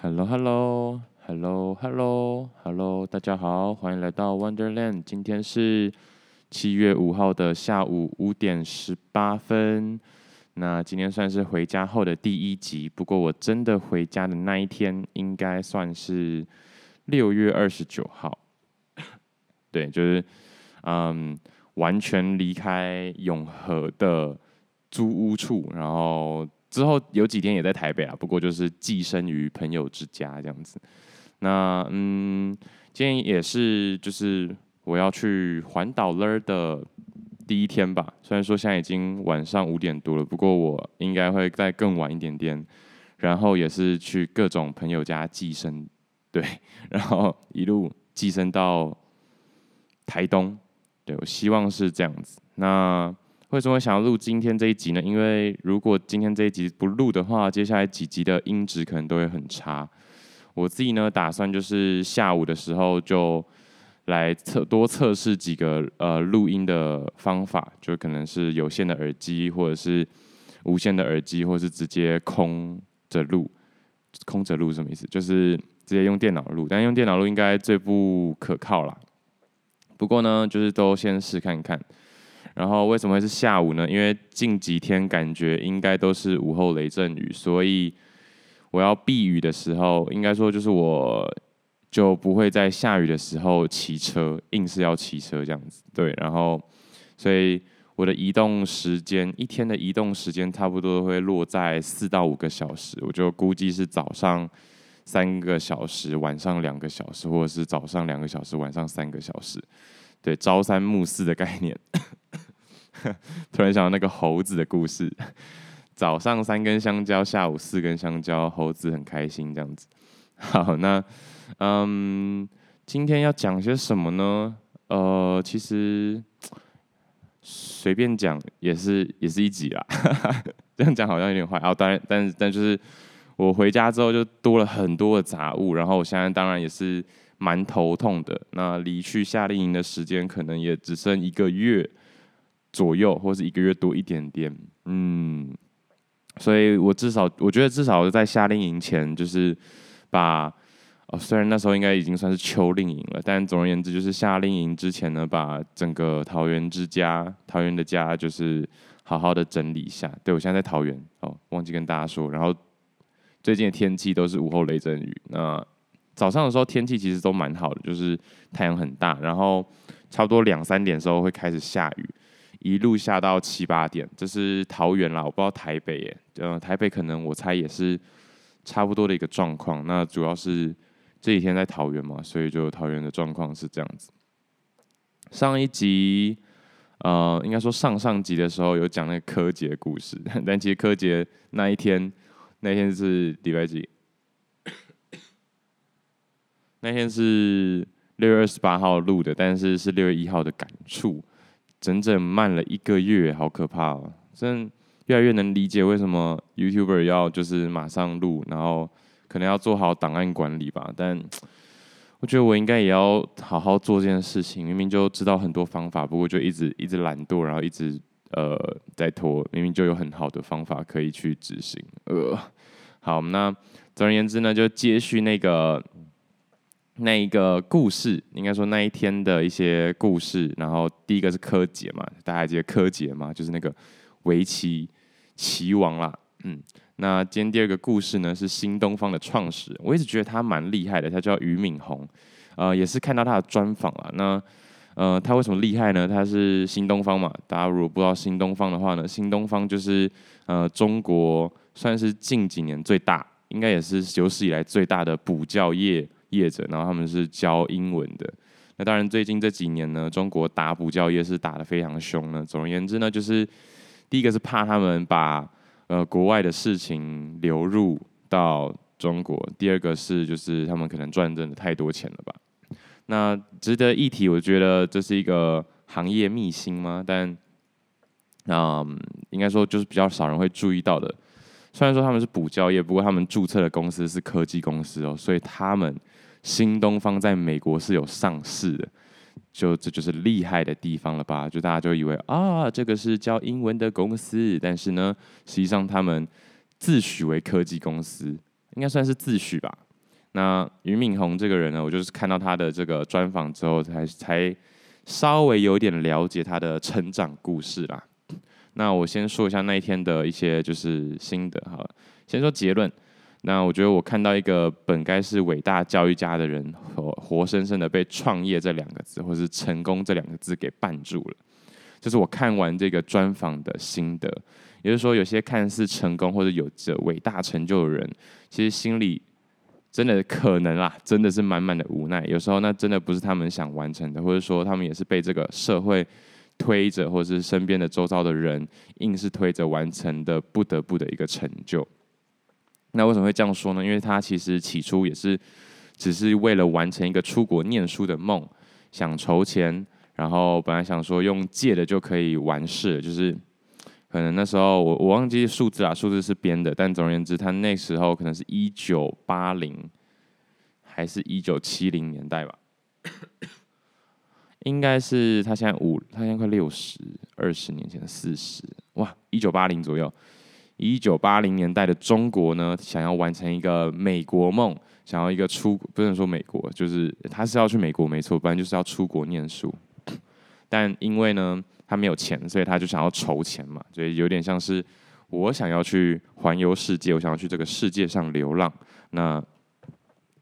Hello，Hello，Hello，Hello，Hello，大家好，欢迎来到 Wonderland。今天是七月五号的下午五点十八分。那今天算是回家后的第一集，不过我真的回家的那一天，应该算是六月二十九号。对，就是嗯，完全离开永和的租屋处，然后。之后有几天也在台北啊，不过就是寄生于朋友之家这样子。那嗯，今天也是就是我要去环岛了的第一天吧。虽然说现在已经晚上五点多了，不过我应该会再更晚一点点。然后也是去各种朋友家寄生，对，然后一路寄生到台东。对，我希望是这样子。那。为什么想要录今天这一集呢？因为如果今天这一集不录的话，接下来几集的音质可能都会很差。我自己呢，打算就是下午的时候就来测多测试几个呃录音的方法，就可能是有线的耳机，或者是无线的耳机，或是直接空着录。空着录什么意思？就是直接用电脑录，但用电脑录应该最不可靠啦。不过呢，就是都先试看看。然后为什么会是下午呢？因为近几天感觉应该都是午后雷阵雨，所以我要避雨的时候，应该说就是我就不会在下雨的时候骑车，硬是要骑车这样子。对，然后所以我的移动时间，一天的移动时间差不多会落在四到五个小时，我就估计是早上三个小时，晚上两个小时，或者是早上两个小时，晚上三个小时。对，朝三暮四的概念。突然想到那个猴子的故事，早上三根香蕉，下午四根香蕉，猴子很开心这样子。好，那嗯，今天要讲些什么呢？呃，其实随便讲也是也是一集啦。这样讲好像有点坏啊。当然，但但就是我回家之后就多了很多的杂物，然后我现在当然也是蛮头痛的。那离去夏令营的时间可能也只剩一个月。左右，或是一个月多一点点，嗯，所以我至少，我觉得至少在夏令营前，就是把，哦，虽然那时候应该已经算是秋令营了，但总而言之，就是夏令营之前呢，把整个桃园之家，桃园的家，就是好好的整理一下。对，我现在在桃园，哦，忘记跟大家说，然后最近的天气都是午后雷阵雨，那早上的时候天气其实都蛮好的，就是太阳很大，然后差不多两三点的时候会开始下雨。一路下到七八点，这是桃园啦，我不知道台北耶。呃，台北可能我猜也是差不多的一个状况。那主要是这几天在桃园嘛，所以就桃园的状况是这样子。上一集，呃，应该说上上集的时候有讲那个柯洁的故事，但其实柯洁那一天，那天是礼拜几？那天是六月二十八号录的，但是是六月一号的感触。整整慢了一个月，好可怕哦！真越来越能理解为什么 YouTuber 要就是马上录，然后可能要做好档案管理吧。但我觉得我应该也要好好做这件事情。明明就知道很多方法，不过就一直一直懒惰，然后一直呃在拖。明明就有很好的方法可以去执行。呃，好，那总而言之呢，就接续那个。那一个故事，应该说那一天的一些故事。然后第一个是柯洁嘛，大家还记得柯洁嘛？就是那个围棋棋王啦。嗯，那今天第二个故事呢，是新东方的创始人。我一直觉得他蛮厉害的，他叫俞敏洪。呃，也是看到他的专访了。那呃，他为什么厉害呢？他是新东方嘛。大家如果不知道新东方的话呢，新东方就是呃中国算是近几年最大，应该也是有史以来最大的补教业。业者，然后他们是教英文的。那当然，最近这几年呢，中国打补教业是打得非常凶呢。总而言之呢，就是第一个是怕他们把呃国外的事情流入到中国；第二个是就是他们可能赚真的太多钱了吧。那值得一提，我觉得这是一个行业秘辛吗？但嗯，应该说就是比较少人会注意到的。虽然说他们是补教业，不过他们注册的公司是科技公司哦，所以他们。新东方在美国是有上市的，就这就是厉害的地方了吧？就大家就以为啊，这个是教英文的公司，但是呢，实际上他们自诩为科技公司，应该算是自诩吧。那俞敏洪这个人呢，我就是看到他的这个专访之后才，才稍微有点了解他的成长故事啦。那我先说一下那一天的一些就是心得哈。先说结论。那我觉得我看到一个本该是伟大教育家的人，活活生生的被“创业”这两个字，或是“成功”这两个字给绊住了。这是我看完这个专访的心得。也就是说，有些看似成功或者有着伟大成就的人，其实心里真的可能啦，真的是满满的无奈。有时候那真的不是他们想完成的，或者说他们也是被这个社会推着，或者是身边的周遭的人硬是推着完成的，不得不的一个成就。那为什么会这样说呢？因为他其实起初也是只是为了完成一个出国念书的梦，想筹钱，然后本来想说用借的就可以完事，就是可能那时候我我忘记数字啊，数字是编的，但总而言之，他那时候可能是一九八零还是一九七零年代吧，应该是他现在五，他现在快六十，二十年前的四十，哇，一九八零左右。一九八零年代的中国呢，想要完成一个美国梦，想要一个出，不能说美国，就是他是要去美国没错，不然就是要出国念书。但因为呢，他没有钱，所以他就想要筹钱嘛，所以有点像是我想要去环游世界，我想要去这个世界上流浪。那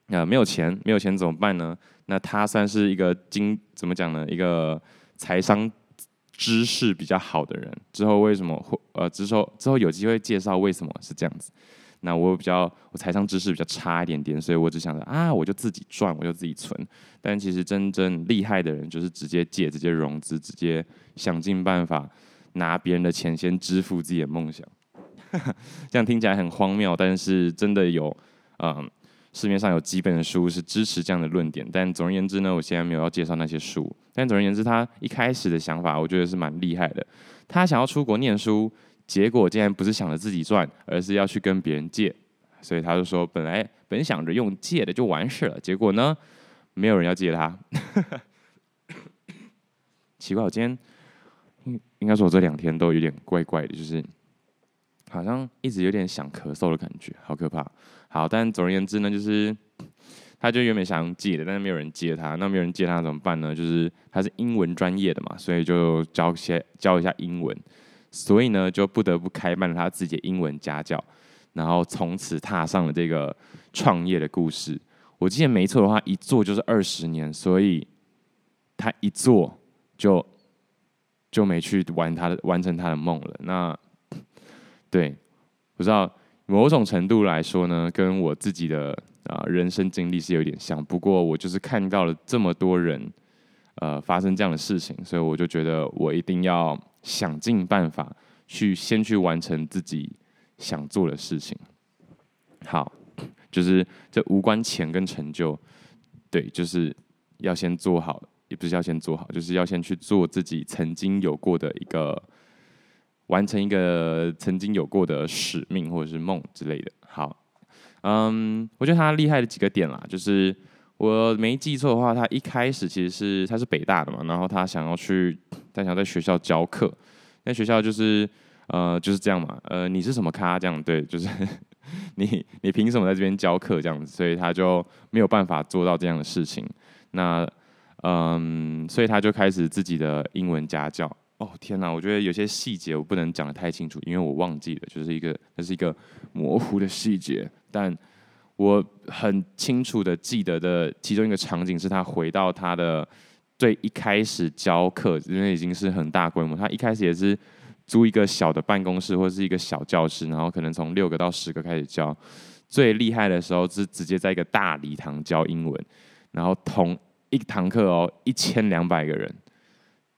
那没有钱，没有钱怎么办呢？那他算是一个经，怎么讲呢？一个财商。知识比较好的人，之后为什么会呃之后之后有机会介绍为什么是这样子？那我比较我财商知识比较差一点点，所以我只想着啊，我就自己赚，我就自己存。但其实真正厉害的人，就是直接借、直接融资、直接想尽办法拿别人的钱先支付自己的梦想。这样听起来很荒谬，但是真的有嗯。市面上有几本书是支持这样的论点，但总而言之呢，我现在没有要介绍那些书。但总而言之，他一开始的想法，我觉得是蛮厉害的。他想要出国念书，结果竟然不是想着自己赚，而是要去跟别人借。所以他就说，本来本想着用借的就完事了，结果呢，没有人要借他。奇怪，我今天应应该说，我这两天都有点怪怪的，就是。好像一直有点想咳嗽的感觉，好可怕。好，但总而言之呢，就是 他就原本想借的，但是没有人借他。那没有人借他怎么办呢？就是他是英文专业的嘛，所以就教些教一下英文。所以呢，就不得不开办了他自己的英文家教，然后从此踏上了这个创业的故事。我记得没错的话，一做就是二十年，所以他一做就就没去完他的完成他的梦了。那。对，不知道某种程度来说呢，跟我自己的啊、人生经历是有点像。不过我就是看到了这么多人呃发生这样的事情，所以我就觉得我一定要想尽办法去先去完成自己想做的事情。好，就是这无关钱跟成就，对，就是要先做好，也不是要先做好，就是要先去做自己曾经有过的一个。完成一个曾经有过的使命或者是梦之类的。好，嗯，我觉得他厉害的几个点啦，就是我没记错的话，他一开始其实是他是北大的嘛，然后他想要去，他想在学校教课，那学校就是呃就是这样嘛，呃你是什么咖这样对，就是 你你凭什么在这边教课这样子，所以他就没有办法做到这样的事情。那嗯，所以他就开始自己的英文家教。哦天哪，我觉得有些细节我不能讲的太清楚，因为我忘记了，就是一个那是一个模糊的细节。但我很清楚的记得的其中一个场景是他回到他的最一开始教课，因为已经是很大规模。他一开始也是租一个小的办公室或是一个小教室，然后可能从六个到十个开始教。最厉害的时候是直接在一个大礼堂教英文，然后同一堂课哦一千两百个人。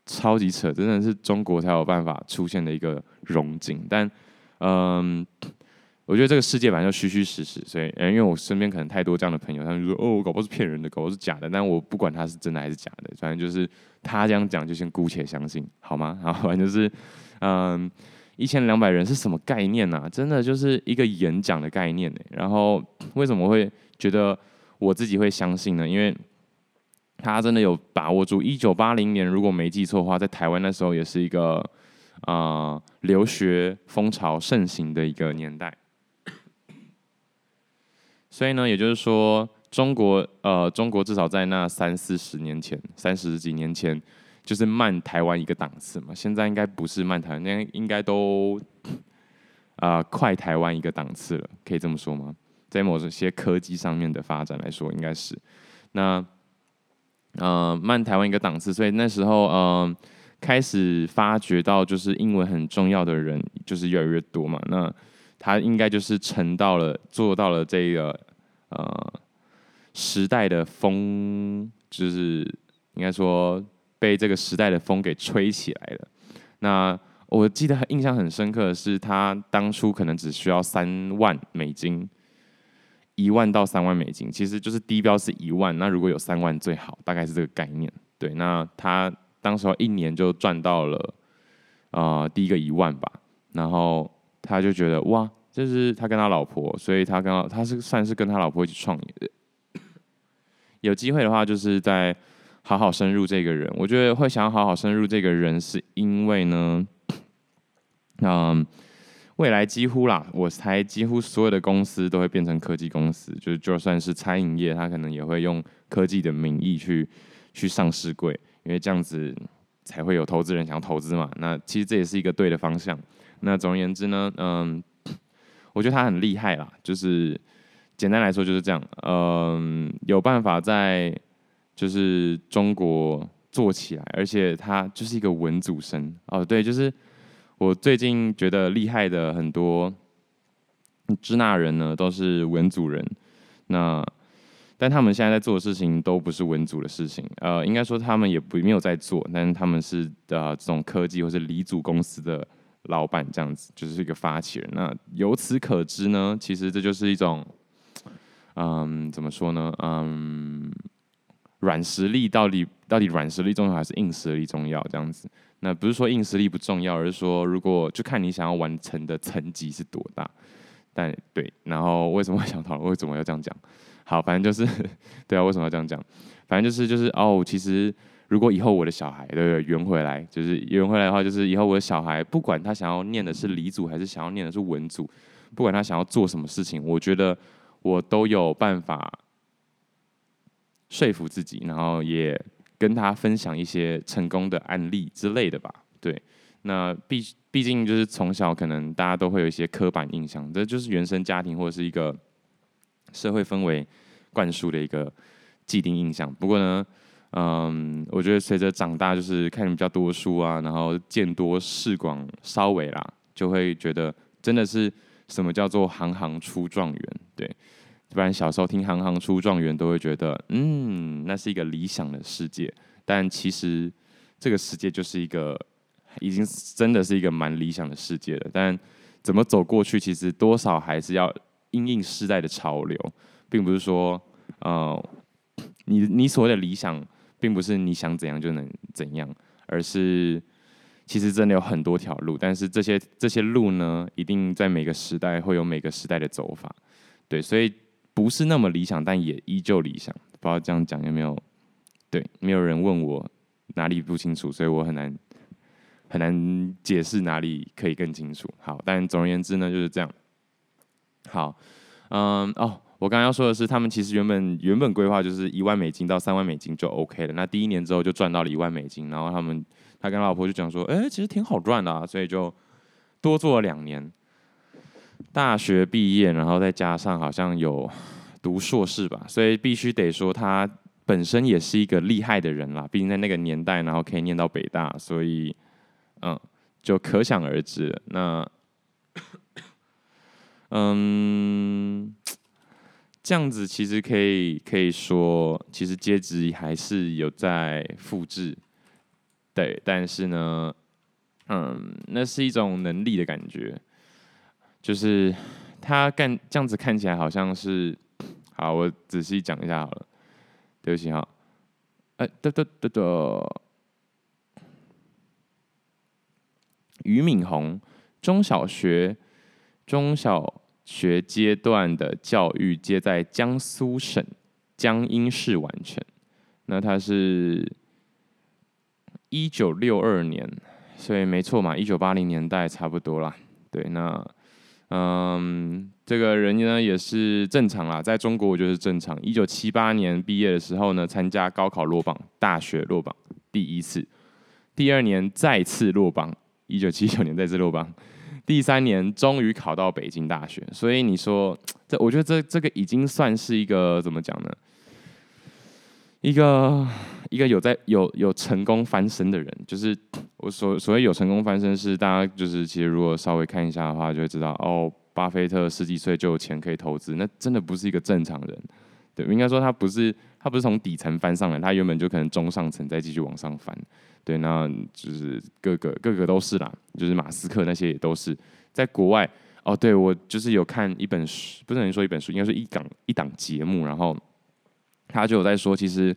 超级扯，真的是中国才有办法出现的一个融景。但，嗯，我觉得这个世界反正就虚虚实实，所以，因为我身边可能太多这样的朋友，他们就说：“哦，我搞不好是骗人的，搞不好是假的。”但我不管他是真的还是假的，反正就是他这样讲，就先姑且相信，好吗？然后反正就是，嗯，一千两百人是什么概念呢、啊？真的就是一个演讲的概念呢。然后为什么会觉得我自己会相信呢？因为他真的有把握住。一九八零年，如果没记错的话，在台湾那时候也是一个啊、呃、留学风潮盛行的一个年代。所以呢，也就是说，中国呃，中国至少在那三四十年前，三十几年前，就是慢台湾一个档次嘛。现在应该不是慢台湾，应该应该都啊、快台湾一个档次了，可以这么说吗？在某些科技上面的发展来说，应该是那呃慢台湾一个档次，所以那时候嗯、呃、开始发觉到就是英文很重要的人就是越来越多嘛。那他应该就是乘到了做到了这个呃。时代的风，就是应该说被这个时代的风给吹起来了。那我记得印象很深刻的是，他当初可能只需要三万美金，一万到三万美金，其实就是低标是一万。那如果有三万最好，大概是这个概念。对，那他当时候一年就赚到了呃第一个一万吧，然后他就觉得哇，这是他跟他老婆，所以他跟他，他是算是跟他老婆一起创业的。有机会的话，就是再好好深入这个人。我觉得会想好好深入这个人，是因为呢，嗯，未来几乎啦，我猜几乎所有的公司都会变成科技公司，就是就算是餐饮业，它可能也会用科技的名义去去上市柜，因为这样子才会有投资人想要投资嘛。那其实这也是一个对的方向。那总而言之呢，嗯，我觉得他很厉害啦，就是。简单来说就是这样，嗯，有办法在就是中国做起来，而且他就是一个文组生哦，对，就是我最近觉得厉害的很多支那人呢，都是文组人，那但他们现在在做的事情都不是文组的事情，呃，应该说他们也不没有在做，但是他们是呃这种科技或是离组公司的老板这样子，就是一个发起人。那由此可知呢，其实这就是一种。嗯，怎么说呢？嗯，软实力到底到底软实力重要还是硬实力重要？这样子，那不是说硬实力不重要，而是说如果就看你想要完成的成绩是多大。但对，然后为什么 想讨论？为什么要这样讲？好，反正就是对啊，为什么要这样讲？反正就是就是哦，其实如果以后我的小孩对圆回来，就是圆回来的话，就是以后我的小孩不管他想要念的是理组还是想要念的是文组，不管他想要做什么事情，我觉得。我都有办法说服自己，然后也跟他分享一些成功的案例之类的吧。对，那毕毕竟就是从小可能大家都会有一些刻板印象，这就是原生家庭或者是一个社会氛围灌输的一个既定印象。不过呢，嗯，我觉得随着长大，就是看比较多书啊，然后见多识广，稍微啦，就会觉得真的是。什么叫做行行出状元？对，不然小时候听“行行出状元”都会觉得，嗯，那是一个理想的世界。但其实这个世界就是一个，已经真的是一个蛮理想的世界了。但怎么走过去，其实多少还是要因应时代的潮流，并不是说，呃，你你所谓的理想，并不是你想怎样就能怎样，而是。其实真的有很多条路，但是这些这些路呢，一定在每个时代会有每个时代的走法，对，所以不是那么理想，但也依旧理想。不知道这样讲有没有？对，没有人问我哪里不清楚，所以我很难很难解释哪里可以更清楚。好，但总而言之呢，就是这样。好，嗯，哦，我刚刚要说的是，他们其实原本原本规划就是一万美金到三万美金就 OK 了。那第一年之后就赚到了一万美金，然后他们。他跟老婆就讲说：“哎，其实挺好赚的啊，所以就多做了两年。大学毕业，然后再加上好像有读硕士吧，所以必须得说他本身也是一个厉害的人啦。毕竟在那个年代，然后可以念到北大，所以嗯，就可想而知。那嗯，这样子其实可以可以说，其实阶级还是有在复制。”对，但是呢，嗯，那是一种能力的感觉，就是他干这样子看起来好像是，好，我仔细讲一下好了，对不起哈，哎，对对对对，俞敏洪，中小学中小学阶段的教育皆在江苏省江阴市完成，那他是。一九六二年，所以没错嘛，一九八零年代差不多啦。对，那嗯，这个人呢也是正常啦，在中国我觉得是正常。一九七八年毕业的时候呢，参加高考落榜，大学落榜第一次，第二年再次落榜，一九七九年再次落榜，第三年终于考到北京大学。所以你说这，我觉得这这个已经算是一个怎么讲呢？一个一个有在有有成功翻身的人，就是我所所谓有成功翻身，是大家就是其实如果稍微看一下的话，就会知道哦。巴菲特十几岁就有钱可以投资，那真的不是一个正常人。对，应该说他不是，他不是从底层翻上来，他原本就可能中上层再继续往上翻。对，那就是各个各个都是啦，就是马斯克那些也都是在国外。哦，对，我就是有看一本书，不是能说一本书，应该是一档一档节目，然后他就有在说，其实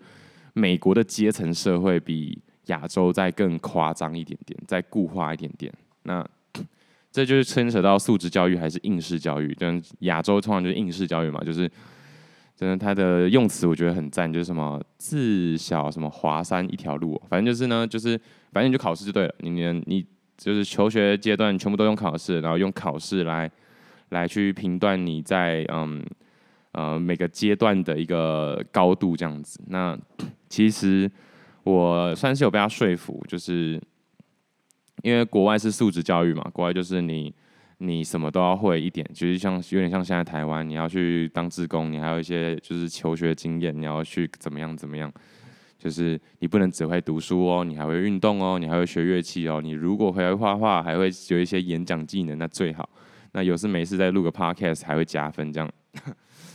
美国的阶层社会比亚洲再更夸张一点点，再固化一点点。那 这就是牵扯到素质教育还是应试教育？但亚洲通常就是应试教育嘛，就是 真的，它的用词我觉得很赞，就是什么自小什么华山一条路，反正就是呢，就是反正你就考试就对了，你你你就是求学阶段全部都用考试，然后用考试来来去评断你在嗯呃每个阶段的一个高度这样子。那其实我算是有被他说服，就是。因为国外是素质教育嘛，国外就是你你什么都要会一点，就是像有点像现在台湾，你要去当志工，你还有一些就是求学经验，你要去怎么样怎么样，就是你不能只会读书哦，你还会运动哦，你还会学乐器哦，你如果还会画画，还会有一些演讲技能，那最好。那有事没事再录个 podcast 还会加分这样，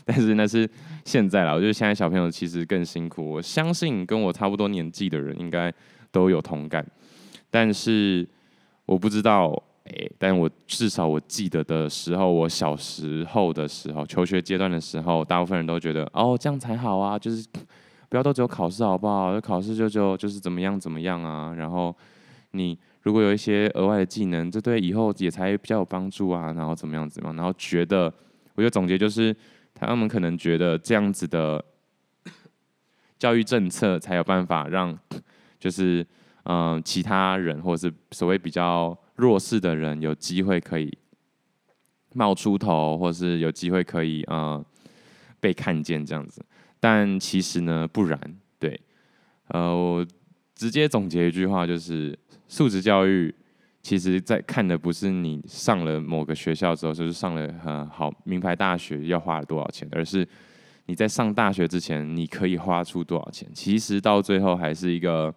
但是那是现在啦，我觉得现在小朋友其实更辛苦，我相信跟我差不多年纪的人应该都有同感，但是。我不知道，哎、但我至少我记得的时候，我小时候的时候，求学阶段的时候，大部分人都觉得，哦，这样才好啊，就是不要都只有考试好不好？考试就就就是怎么样怎么样啊。然后你如果有一些额外的技能，这对以后也才比较有帮助啊。然后怎么样怎么样？然后觉得，我觉得总结就是，他们可能觉得这样子的 教育政策才有办法让，就是。嗯，其他人或是所谓比较弱势的人有机会可以冒出头，或是有机会可以呃被看见这样子。但其实呢，不然。对，呃，我直接总结一句话就是：素质教育其实在看的不是你上了某个学校之后，就是上了很好名牌大学要花了多少钱，而是你在上大学之前你可以花出多少钱。其实到最后还是一个。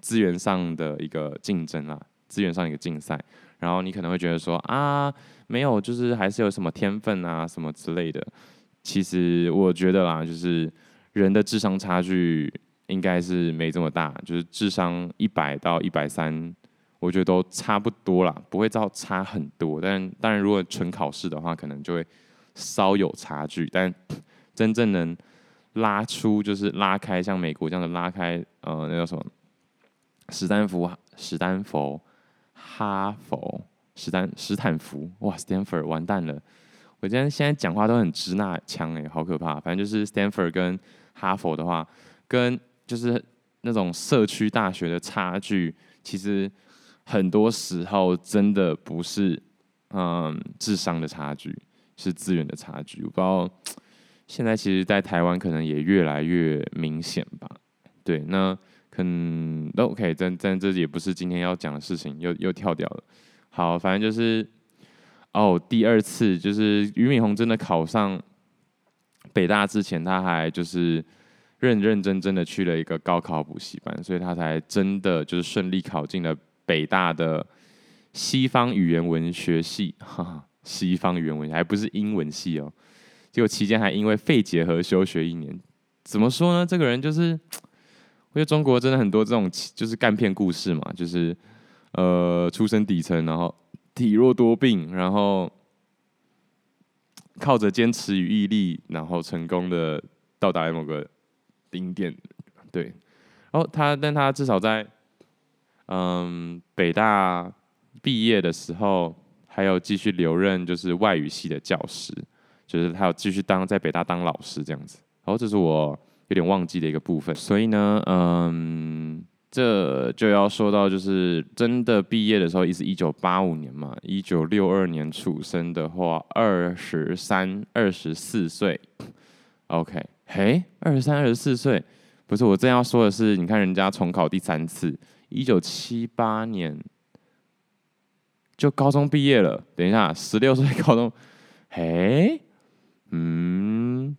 资源上的一个竞争啊，资源上一个竞赛，然后你可能会觉得说啊，没有，就是还是有什么天分啊，什么之类的。其实我觉得啦，就是人的智商差距应该是没这么大，就是智商一百到一百三，我觉得都差不多啦，不会到差很多。但当然，如果纯考试的话，可能就会稍有差距。但真正能拉出，就是拉开，像美国这样的拉开，呃，那叫什么？史丹福、史丹佛、哈佛、史丹史坦福，哇，Stanford 完蛋了！我今天现在讲话都很支那腔哎，好可怕。反正就是 Stanford 跟哈佛的话，跟就是那种社区大学的差距，其实很多时候真的不是嗯智商的差距，是资源的差距。我不知道 现在其实，在台湾可能也越来越明显吧。对，那。嗯，都 OK，但但这也不是今天要讲的事情，又又跳掉了。好，反正就是哦，第二次就是俞敏洪真的考上北大之前，他还就是认认真真的去了一个高考补习班，所以他才真的就是顺利考进了北大的西方语言文学系，哈 哈，西方语言文学还不是英文系哦。结果期间还因为肺结核休学一年，怎么说呢？这个人就是。因为中国真的很多这种就是干片故事嘛，就是呃出身底层，然后体弱多病，然后靠着坚持与毅力，然后成功的到达某个顶点。对，然后他，但他至少在嗯北大毕业的时候，还有继续留任就是外语系的教师，就是他有继续当在北大当老师这样子。然后这是我。有点忘记的一个部分，所以呢，嗯，这就要说到，就是真的毕业的时候，也是一九八五年嘛，一九六二年出生的话，二十三、二十四岁。OK，嘿，二十三、二十四岁，不是我正要说的是，你看人家重考第三次，一九七八年就高中毕业了。等一下，十六岁高中，嘿，嗯，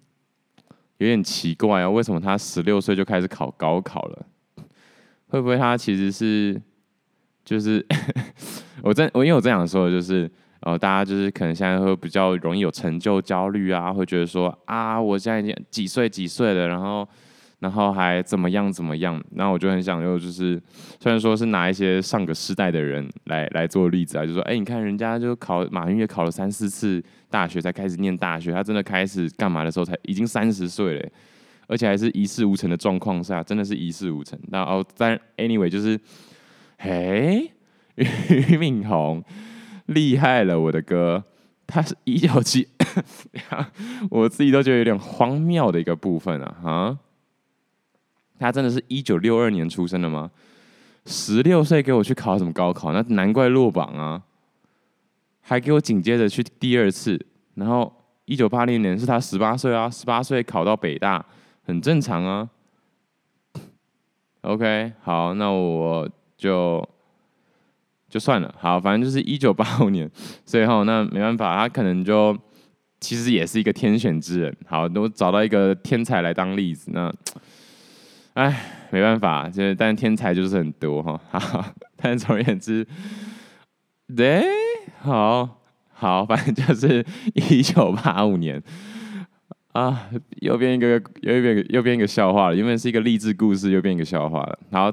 有点奇怪啊，为什么他十六岁就开始考高考了？会不会他其实是，就是 我在我因为我这样说的就是，呃，大家就是可能现在会比较容易有成就焦虑啊，会觉得说啊，我现在已经几岁几岁了，然后然后还怎么样怎么样，那我就很想用就是，虽然说是拿一些上个世代的人来来做例子啊，就说哎，你看人家就考马云也考了三四次大学才开始念大学，他真的开始干嘛的时候才已经三十岁了。而且还是一事无成的状况下，真的是一事无成。然后，但 anyway 就是，嘿，俞敏洪厉害了，我的哥，他是一九七，我自己都觉得有点荒谬的一个部分啊，哈，他真的是一九六二年出生的吗？十六岁给我去考什么高考？那难怪落榜啊，还给我紧接着去第二次，然后一九八零年是他十八岁啊，十八岁考到北大。很正常啊，OK，好，那我就就算了，好，反正就是一九八五年，所以哈，那没办法，他可能就其实也是一个天选之人，好，我找到一个天才来当例子，那，哎，没办法，就是但天才就是很多哈，好，但总而言之，对，好好，反正就是一九八五年。啊，又变一个，又变又变一个笑话了。原本是一个励志故事，又变一个笑话了。好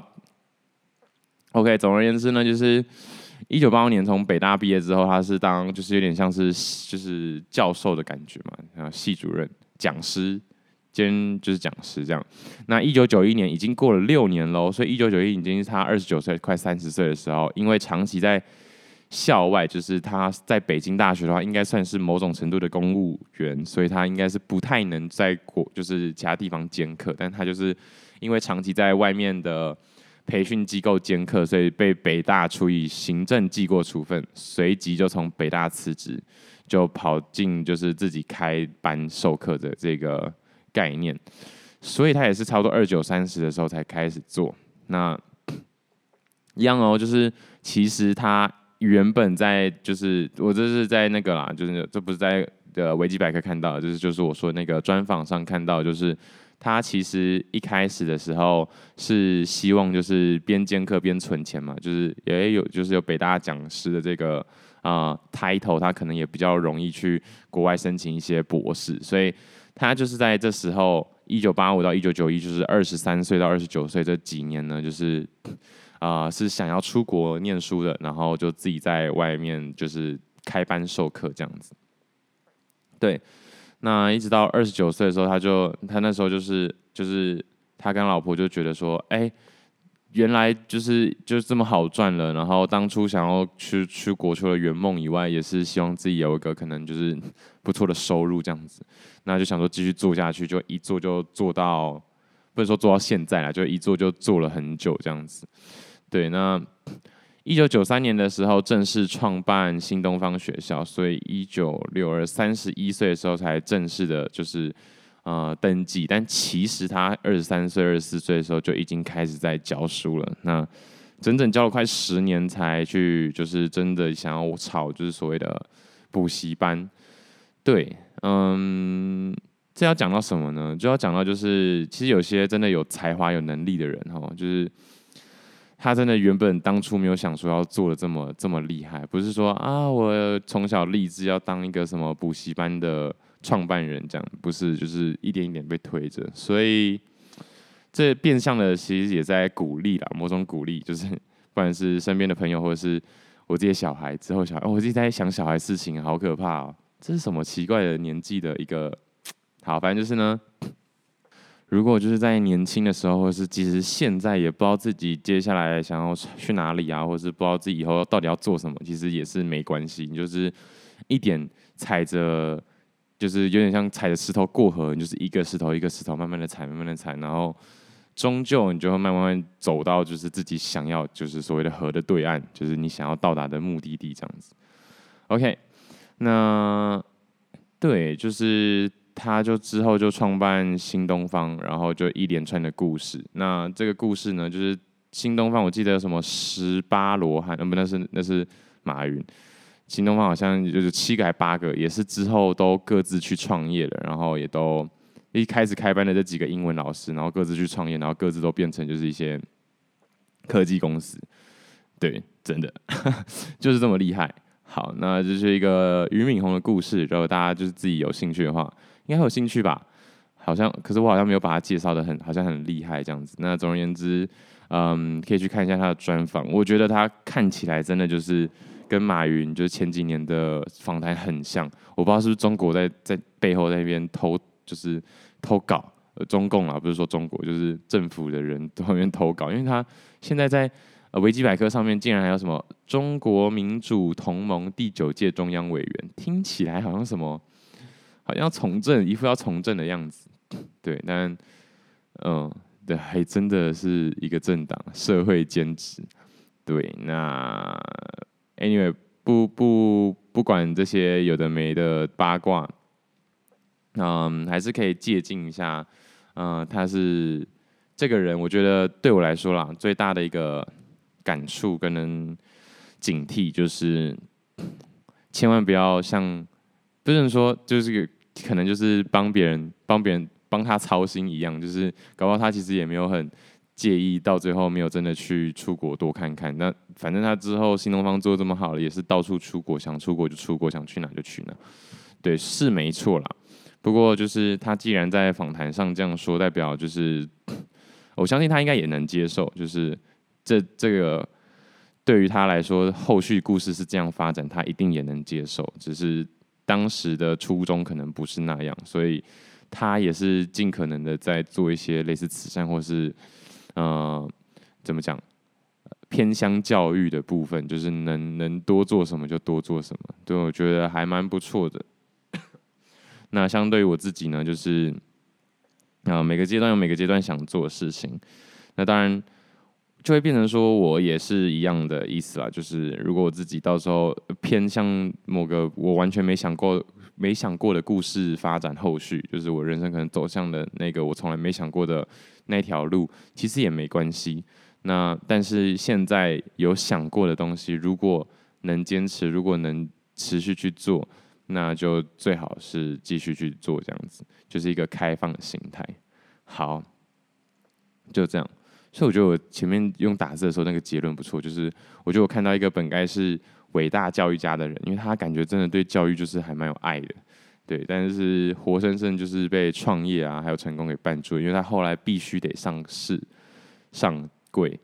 ，OK，总而言之呢，就是一九八五年从北大毕业之后，他是当就是有点像是就是教授的感觉嘛，然后系主任、讲师兼就是讲师这样。那一九九一年已经过了六年喽，所以一九九一已经是他二十九岁，快三十岁的时候，因为长期在。校外就是他在北京大学的话，应该算是某种程度的公务员，所以他应该是不太能在国就是其他地方兼课，但他就是因为长期在外面的培训机构兼课，所以被北大处以行政记过处分，随即就从北大辞职，就跑进就是自己开班授课的这个概念，所以他也是差不多二九三十的时候才开始做。那一样哦，就是其实他。原本在就是我这是在那个啦，就是这不是在的维基百科看到，就是就是我说那个专访上看到，就是他其实一开始的时候是希望就是边兼课边存钱嘛，就是也有就是有北大讲师的这个啊、呃、title，他可能也比较容易去国外申请一些博士，所以他就是在这时候一九八五到一九九一，就是二十三岁到二十九岁这几年呢，就是。啊、是想要出国念书的，然后就自己在外面就是开班授课这样子。对，那一直到二十九岁的时候，他就他那时候就是就是他跟老婆就觉得说，哎、原来就是就这么好赚了。然后当初想要去出国，除了圆梦以外，也是希望自己有一个可能就是不错的收入这样子。那就想说继续做下去，就一做就做到，不能说做到现在了，就一做就做了很久这样子。对，那一九九三年的时候正式创办新东方学校，所以一九六二三十一岁的时候才正式的，就是呃登记。但其实他二十三岁、二十四岁的时候就已经开始在教书了。那整整教了快十年，才去就是真的想要炒，就是所谓的补习班。对，嗯，这要讲到什么呢？就要讲到就是，其实有些真的有才华、有能力的人，哈，就是。他真的原本当初没有想说要做的这么这么厉害，不是说啊，我从小立志要当一个什么补习班的创办人这样，不是，就是一点一点被推着，所以这变相的其实也在鼓励啦，某种鼓励，就是不管是身边的朋友或者是我这些小孩之后小孩，哦，我自己在想小孩事情，好可怕哦，这是什么奇怪的年纪的一个，好，反正就是呢。如果就是在年轻的时候，或是即使现在也不知道自己接下来想要去哪里啊，或是不知道自己以后到底要做什么，其实也是没关系。你就是一点踩着，就是有点像踩着石头过河，你就是一个石头一个石头慢慢的踩，慢慢的踩，然后终究你就会慢慢走到就是自己想要，就是所谓的河的对岸，就是你想要到达的目的地这样子。OK，那对，就是他就之后就创办新东方，然后就一连串的故事。那这个故事呢，就是新东方，我记得什么十八罗汉，呃不，那是那是马云。新东方好像就是七个还八个，也是之后都各自去创业了，然后也都一开始开班的这几个英文老师，然后各自去创业，然后各自都变成就是一些科技公司，对，真的 就是这么厉害。好，那这是一个俞敏洪的故事，如果大家就是自己有兴趣的话，应该会有兴趣吧？好像，可是我好像没有把他介绍得很，好像很厉害这样子。那总而言之，嗯，可以去看一下他的专访，我觉得他看起来真的就是。跟马云就是前几年的访谈很像，我不知道是不是中国在在背后在那边偷，就是偷稿，呃，中共啊，不是说中国，就是政府的人在那边偷稿，因为他现在在维基百科上面竟然还有什么中国民主同盟第九届中央委员，听起来好像什么，好像要从政，一副要从政的样子，对，但嗯，对，还真的是一个政党社会兼职，对，那。Anyway，不不不管这些有的没的八卦，嗯，还是可以借鉴一下。嗯，他是这个人，我觉得对我来说啦，最大的一个感触跟警惕就是，千万不要像，不是说就是可能就是帮别人帮别人帮他操心一样，就是搞不好他其实也没有很。介意到最后没有真的去出国多看看，那反正他之后新东方做这么好了，也是到处出国，想出国就出国，想去哪就去哪，对，是没错啦。不过就是他既然在访谈上这样说，代表就是我相信他应该也能接受，就是这这个对于他来说，后续故事是这样发展，他一定也能接受。只是当时的初衷可能不是那样，所以他也是尽可能的在做一些类似慈善或是。嗯、呃，怎么讲？偏向教育的部分，就是能能多做什么就多做什么，对，我觉得还蛮不错的。那相对于我自己呢，就是啊、每个阶段有每个阶段想做的事情。那当然就会变成说我也是一样的意思啦，就是如果我自己到时候偏向某个我完全没想过、没想过的故事发展后续，就是我人生可能走向的那个我从来没想过的。那条路其实也没关系，那但是现在有想过的东西，如果能坚持，如果能持续去做，那就最好是继续去做，这样子就是一个开放的心态。好，就这样。所以我觉得我前面用打字的时候那个结论不错，就是我觉得我看到一个本该是伟大教育家的人，因为他感觉真的对教育就是还蛮有爱的。对，但是活生生就是被创业啊，还有成功给绊住，因为他后来必须得上市、上柜，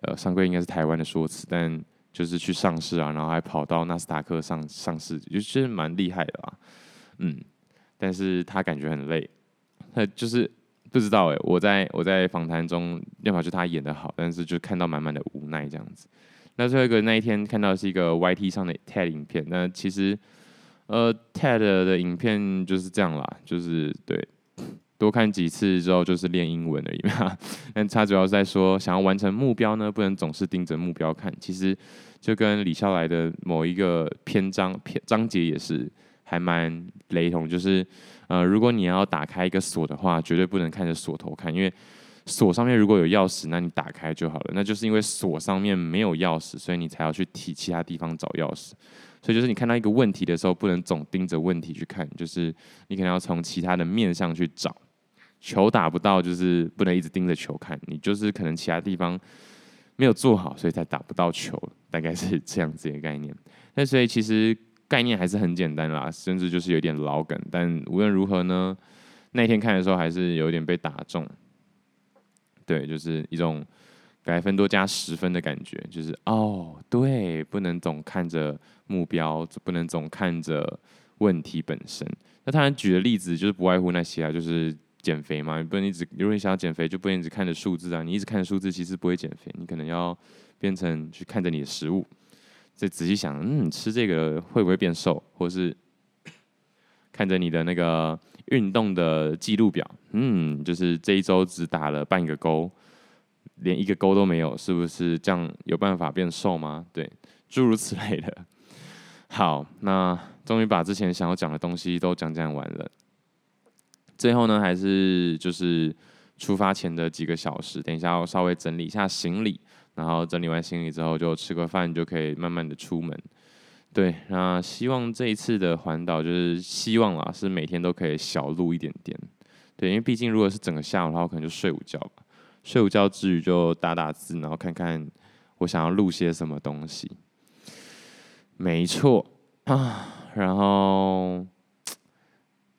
呃，上柜应该是台湾的说辞，但就是去上市啊，然后还跑到纳斯达克上上市，就是蛮厉害的啊，嗯，但是他感觉很累，他就是不知道哎，我在我在访谈中，要么就他演得好，但是就看到满满的无奈这样子。那最后一个那一天看到是一个 YT 上的 TED 影片，那其实。呃，TED 的影片就是这样啦，就是对，多看几次之后就是练英文而已嘛。但他主要在说，想要完成目标呢，不能总是盯着目标看。其实就跟李笑来的某一个篇章篇章节也是还蛮雷同，就是呃，如果你要打开一个锁的话，绝对不能看着锁头看，因为锁上面如果有钥匙，那你打开就好了。那就是因为锁上面没有钥匙，所以你才要去提其他地方找钥匙。所以就是你看到一个问题的时候，不能总盯着问题去看，就是你可能要从其他的面上去找。球打不到，就是不能一直盯着球看，你就是可能其他地方没有做好，所以才打不到球，大概是这样子的概念。那所以其实概念还是很简单啦，甚至就是有点老梗，但无论如何呢，那天看的时候还是有点被打中。对，就是一种。百分多加十分的感觉，就是哦，对，不能总看着目标，不能总看着问题本身。那当然举的例子就是不外乎那些啊，就是减肥嘛，你不能一直，如果你想要减肥，就不能一直看着数字啊。你一直看着数字，其实不会减肥，你可能要变成去看着你的食物，再仔细想，嗯，吃这个会不会变瘦，或是 看着你的那个运动的记录表，嗯，就是这一周只打了半个勾，连一个勾都没有，是不是这样有办法变瘦吗？对，诸如此类的。好，那终于把之前想要讲的东西都讲讲完了。最后呢，还是就是出发前的几个小时，等一下要稍微整理一下行李，然后整理完行李之后就吃个饭，就可以慢慢的出门。对，那希望这一次的环岛就是希望啦，是每天都可以小录一点点。对，因为毕竟如果是整个下午的话，我可能就睡午觉吧。睡午觉之余就打打字，然后看看我想要录些什么东西。没错啊，然后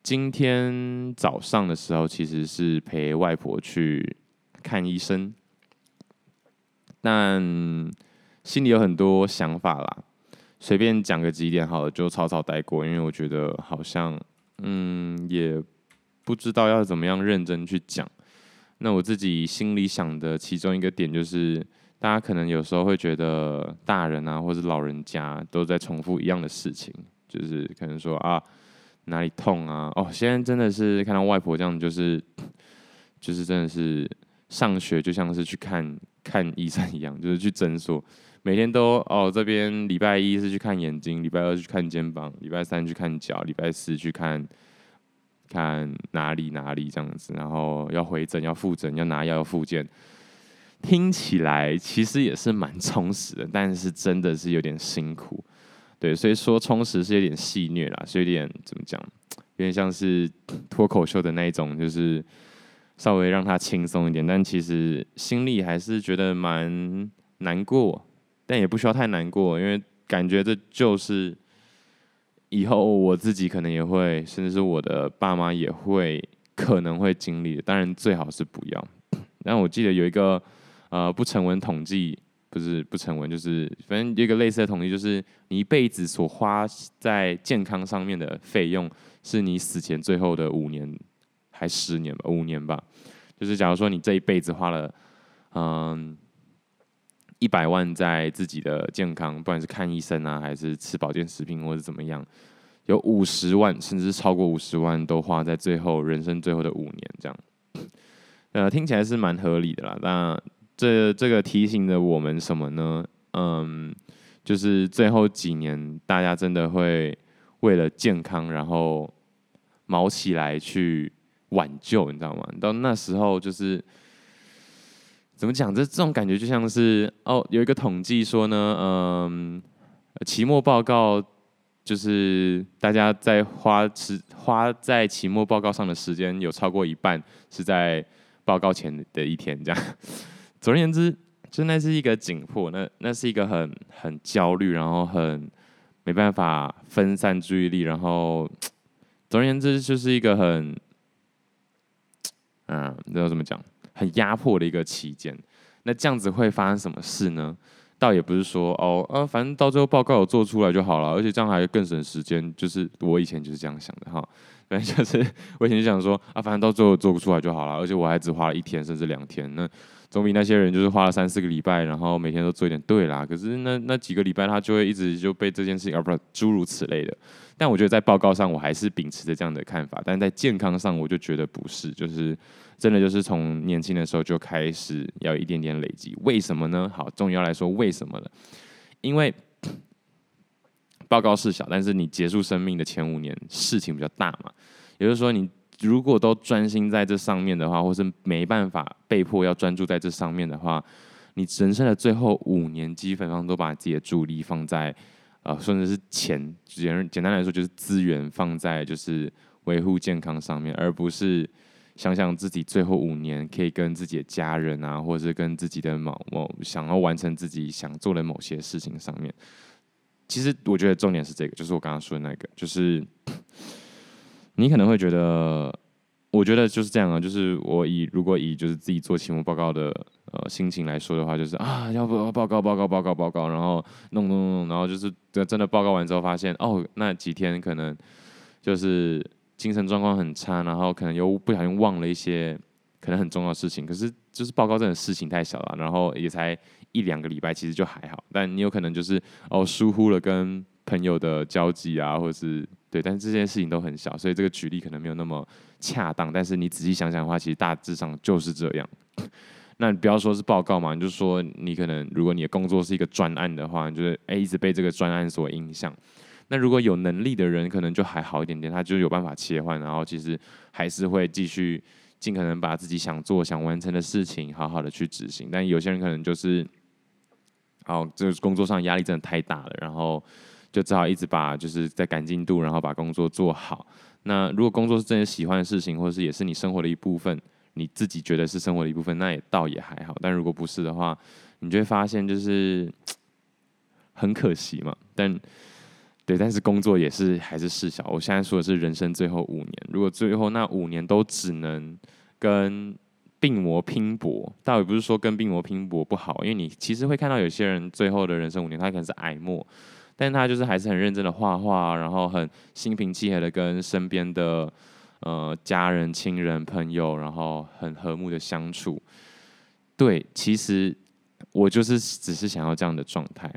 今天早上的时候其实是陪外婆去看医生，但心里有很多想法啦。随便讲个几点好了，就草草带过，因为我觉得好像，嗯，也不知道要怎么样认真去讲。那我自己心里想的其中一个点就是，大家可能有时候会觉得大人啊，或者老人家都在重复一样的事情，就是可能说啊哪里痛啊，哦，现在真的是看到外婆这样，就是就是真的是上学就像是去看看医生一样，就是去诊所。每天都哦，这边礼拜一是去看眼睛，礼拜二去看肩膀，礼拜三去看脚，礼拜四去看看哪里哪里这样子，然后要回诊要复诊要拿药要复健，听起来其实也是蛮充实的，但是真的是有点辛苦，对，所以说充实是有点戏谑啦，是有点怎么讲，有点像是脱口秀的那一种，就是稍微让他轻松一点，但其实心里还是觉得蛮难过。但也不需要太难过，因为感觉这就是以后我自己可能也会，甚至是我的爸妈也会可能会经历的。当然最好是不要。但我记得有一个呃不成文统计，不是不成文，就是反正有一个类似的统计，就是你一辈子所花在健康上面的费用，是你死前最后的五年还十年吧，五年吧。就是假如说你这一辈子花了嗯。一百万在自己的健康，不管是看医生啊，还是吃保健食品，或者怎么样，有五十万，甚至超过五十万，都花在最后人生最后的五年，这样，呃，听起来是蛮合理的啦。那这这个提醒着我们什么呢？嗯，就是最后几年，大家真的会为了健康，然后卯起来去挽救，你知道吗？到那时候就是。怎么讲？这这种感觉就像是哦，有一个统计说呢，嗯，期末报告就是大家在花时花在期末报告上的时间有超过一半是在报告前的一天，这样。总而言之，就那是一个紧迫，那那是一个很很焦虑，然后很没办法分散注意力，然后 总而言之就是一个很，嗯，你知道怎么讲？很压迫的一个期间，那这样子会发生什么事呢？倒也不是说哦，呃，反正到最后报告有做出来就好了，而且这样还更省时间。就是我以前就是这样想的哈，反正就是我以前就想说啊，反正到最后做不出来就好了，而且我还只花了一天甚至两天，那总比那些人就是花了三四个礼拜，然后每天都做一点对啦。可是那那几个礼拜他就会一直就被这件事情，而不诸如此类的。但我觉得在报告上我还是秉持着这样的看法，但在健康上我就觉得不是，就是。真的就是从年轻的时候就开始要一点点累积，为什么呢？好，终于要来说为什么了。因为报告事小，但是你结束生命的前五年事情比较大嘛。也就是说，你如果都专心在这上面的话，或是没办法被迫要专注在这上面的话，你人生的最后五年基本上都把自己的注意力放在呃，甚至是钱，简简单来说就是资源放在就是维护健康上面，而不是。想想自己最后五年可以跟自己的家人啊，或者是跟自己的某某想要完成自己想做的某些事情上面，其实我觉得重点是这个，就是我刚刚说的那个，就是 你可能会觉得，我觉得就是这样啊，就是我以如果以就是自己做期末报告的呃心情来说的话，就是啊，要不要报告报告报告报告，然后弄弄弄，然后就是真的报告完之后发现，哦，那几天可能就是。精神状况很差，然后可能又不小心忘了一些可能很重要的事情。可是就是报告真的事情太小了，然后也才一两个礼拜，其实就还好。但你有可能就是哦疏忽了跟朋友的交际啊，或者是对，但是这件事情都很小，所以这个举例可能没有那么恰当。但是你仔细想想的话，其实大致上就是这样。那你不要说是报告嘛，你就说你可能如果你的工作是一个专案的话，你就是诶一直被这个专案所影响。那如果有能力的人，可能就还好一点点，他就有办法切换，然后其实还是会继续尽可能把自己想做、想完成的事情好好的去执行。但有些人可能就是，哦，这个工作上压力真的太大了，然后就只好一直把就是在赶进度，然后把工作做好。那如果工作是真的喜欢的事情，或者是也是你生活的一部分，你自己觉得是生活的一部分，那也倒也还好。但如果不是的话，你就会发现就是很可惜嘛。但对，但是工作也是还是事小。我现在说的是人生最后五年，如果最后那五年都只能跟病魔拼搏，倒也不是说跟病魔拼搏不好，因为你其实会看到有些人最后的人生五年，他可能是癌末，但他就是还是很认真的画画，然后很心平气和的跟身边的呃家人、亲人、朋友，然后很和睦的相处。对，其实我就是只是想要这样的状态。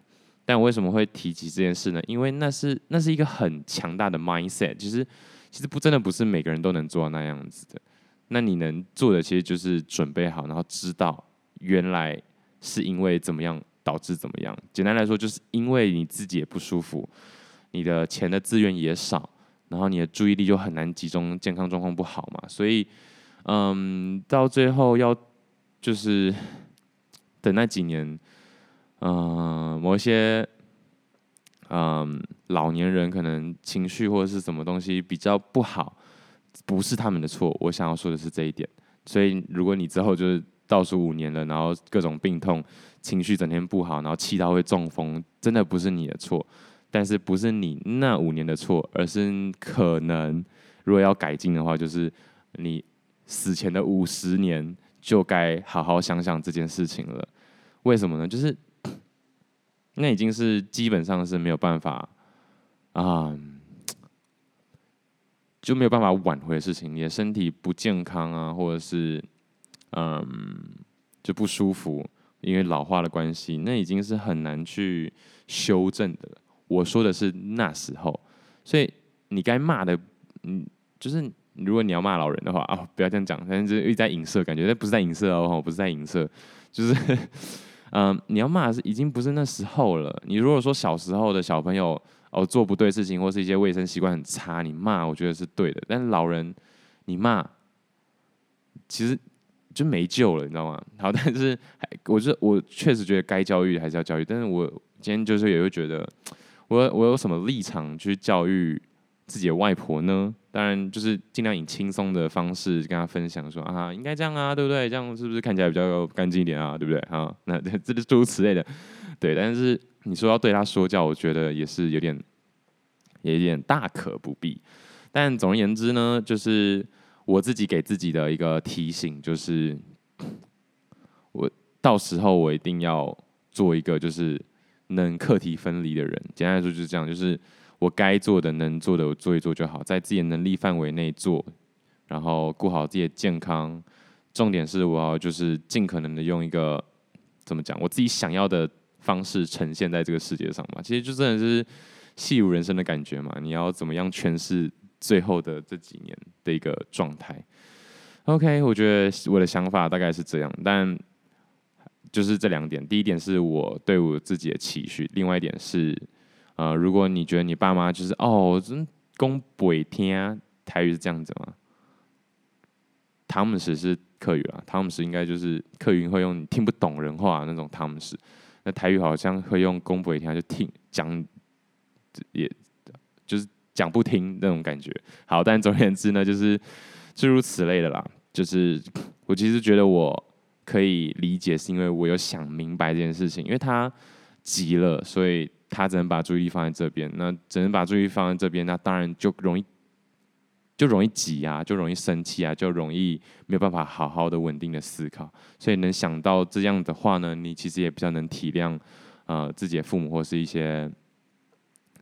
但我为什么会提及这件事呢？因为那是那是一个很强大的 mindset，其实其实不真的不是每个人都能做到那样子的。那你能做的其实就是准备好，然后知道原来是因为怎么样导致怎么样。简单来说，就是因为你自己也不舒服，你的钱的资源也少，然后你的注意力就很难集中，健康状况不好嘛。所以，嗯，到最后要就是等那几年。嗯、某一些嗯、老年人可能情绪或者是什么东西比较不好，不是他们的错。我想要说的是这一点。所以如果你之后就是倒数五年了，然后各种病痛，情绪整天不好，然后气到会中风，真的不是你的错。但是不是你那五年的错，而是可能如果要改进的话，就是你死前的五十年就该好好想想这件事情了。为什么呢？就是。那已经是基本上是没有办法啊、就没有办法挽回的事情。你的身体不健康啊，或者是嗯就不舒服，因为老化的关系，那已经是很难去修正的。我说的是那时候，所以你该骂的，嗯，就是如果你要骂老人的话啊，不要这样讲，反正就一直在影射，感觉那不是在影射哦，不是在影射，就是。嗯，你要骂是已经不是那时候了。你如果说小时候的小朋友哦做不对事情，或是一些卫生习惯很差，你骂我觉得是对的。但是老人你骂，其实就没救了，你知道吗？好，但是还我觉得我确实觉得该教育还是要教育。但是我今天就是也会觉得，我我有什么立场去教育自己的外婆呢？当然，就是尽量以轻松的方式跟他分享说，啊，应该这样啊，对不对？这样是不是看起来比较干净一点啊？对不对？啊，那这是诸如此类的，对。但是你说要对他说教，我觉得也是有点，也有点大可不必。但总而言之呢，就是我自己给自己的一个提醒，就是我到时候我一定要做一个就是能课题分离的人。简单来说就是这样，就是。我该做的、能做的，我做一做就好，在自己的能力范围内做，然后顾好自己的健康。重点是，我要就是尽可能的用一个怎么讲，我自己想要的方式呈现在这个世界上嘛。其实就真的是戏如人生的感觉嘛。你要怎么样诠释最后的这几年的一个状态？OK，我觉得我的想法大概是这样，但就是这两点。第一点是我对我自己的期许，另外一点是。啊、呃，如果你觉得你爸妈就是哦，真讲不会听，台语是这样子吗？汤姆斯是客语啊，汤姆斯应该就是客语会用你听不懂人话那种汤姆斯，那台语好像会用公不会听，就听讲，也就是讲不听那种感觉。好，但总而言之呢，就是诸如此类的啦。就是我其实觉得我可以理解，是因为我有想明白这件事情，因为他急了，所以。他只能把注意力放在这边，那只能把注意力放在这边，那当然就容易就容易急啊，就容易生气啊，就容易没有办法好好的稳定的思考。所以能想到这样的话呢，你其实也比较能体谅呃自己的父母或是一些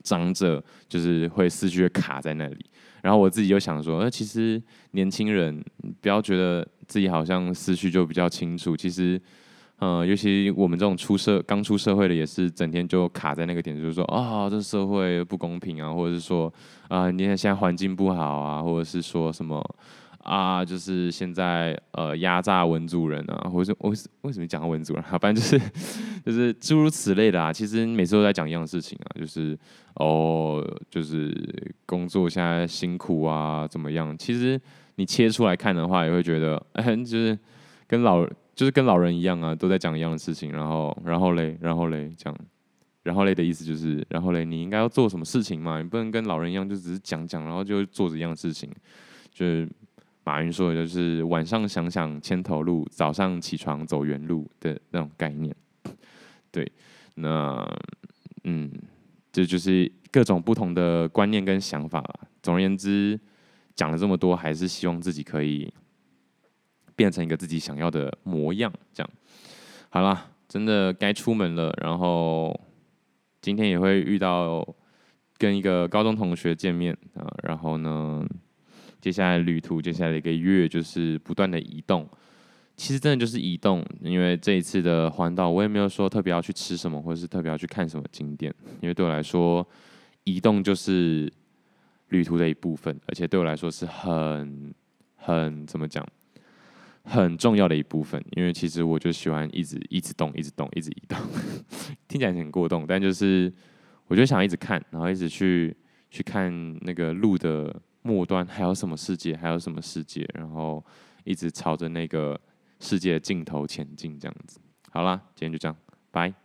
长者，就是会思绪卡在那里。然后我自己就想说，那其实年轻人不要觉得自己好像思绪就比较清楚，其实嗯，尤其我们这种出社刚出社会的，也是整天就卡在那个点，就是说啊、这社会不公平啊，或者是说啊，你看现在环境不好啊，或者是说什么啊，就是现在呃压榨文组人啊，或者是为为什么讲文组人？啊，反正就是就是诸如此类的啊。其实每次都在讲一样事情啊，就是哦，就是工作现在辛苦啊，怎么样？其实你切出来看的话，也会觉得，哎，就是跟老。就是跟老人一样啊，都在讲一样的事情，然后，然后嘞，然后嘞，讲，然后嘞的意思就是，然后嘞，你应该要做什么事情嘛？你不能跟老人一样，就只是讲讲，然后就做着一样的事情。就是马云说的，就是晚上想想千头路，早上起床走原路的那种概念。对，那，嗯，这就是各种不同的观念跟想法啦。总而言之，讲了这么多，还是希望自己可以。变成一个自己想要的模样，这样好了，真的该出门了。然后今天也会遇到跟一个高中同学见面啊。然后呢，接下来旅途，接下来的一个月就是不断的移动。其实真的就是移动，因为这一次的环岛，我也没有说特别要去吃什么，或者是特别要去看什么景点。因为对我来说，移动就是旅途的一部分，而且对我来说是很很怎么讲？很重要的一部分，因为其实我就喜欢一直一直动，一直动，一直移动，听起来很过动，但就是我就想一直看，然后一直去去看那个路的末端还有什么世界，还有什么世界，然后一直朝着那个世界的尽头前进，这样子。好啦，今天就这样，拜。